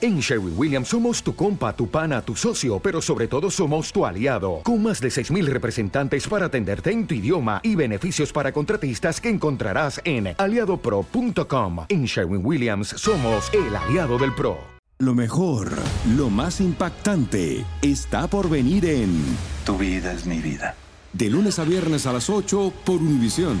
En Sherwin Williams somos tu compa, tu pana, tu socio, pero sobre todo somos tu aliado, con más de 6.000 representantes para atenderte en tu idioma y beneficios para contratistas que encontrarás en aliadopro.com. En Sherwin Williams somos el aliado del PRO. Lo mejor, lo más impactante, está por venir en Tu vida es mi vida. De lunes a viernes a las 8 por Univisión.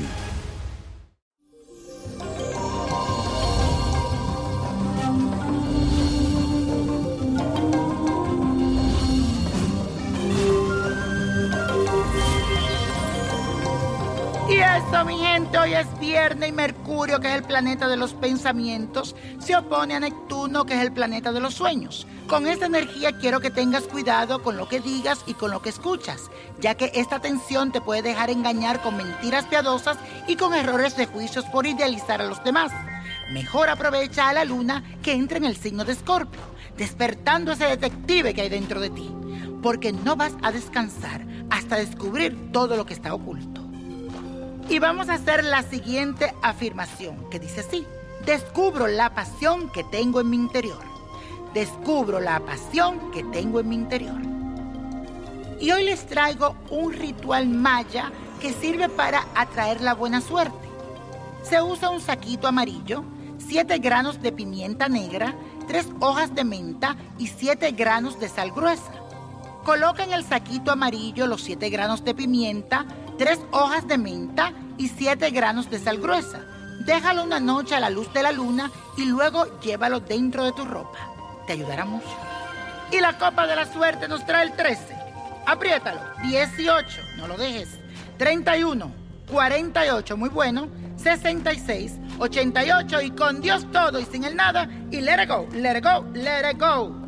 Y eso, mi gente, hoy es viernes y Mercurio, que es el planeta de los pensamientos, se opone a Neptuno, que es el planeta de los sueños. Con esta energía quiero que tengas cuidado con lo que digas y con lo que escuchas, ya que esta tensión te puede dejar engañar con mentiras piadosas y con errores de juicios por idealizar a los demás. Mejor aprovecha a la luna que entre en el signo de Escorpio, despertando ese detective que hay dentro de ti, porque no vas a descansar hasta descubrir todo lo que está oculto. Y vamos a hacer la siguiente afirmación que dice así. Descubro la pasión que tengo en mi interior. Descubro la pasión que tengo en mi interior. Y hoy les traigo un ritual maya que sirve para atraer la buena suerte. Se usa un saquito amarillo, 7 granos de pimienta negra, 3 hojas de menta y 7 granos de sal gruesa. Coloca en el saquito amarillo los 7 granos de pimienta, 3 hojas de menta y 7 granos de sal gruesa. Déjalo una noche a la luz de la luna y luego llévalo dentro de tu ropa. Te ayudará mucho. Y la copa de la suerte nos trae el 13. Apriétalo. 18, no lo dejes. 31, 48, muy bueno. 66, 88 y con Dios todo y sin el nada. Y let it go, let it go, let it go.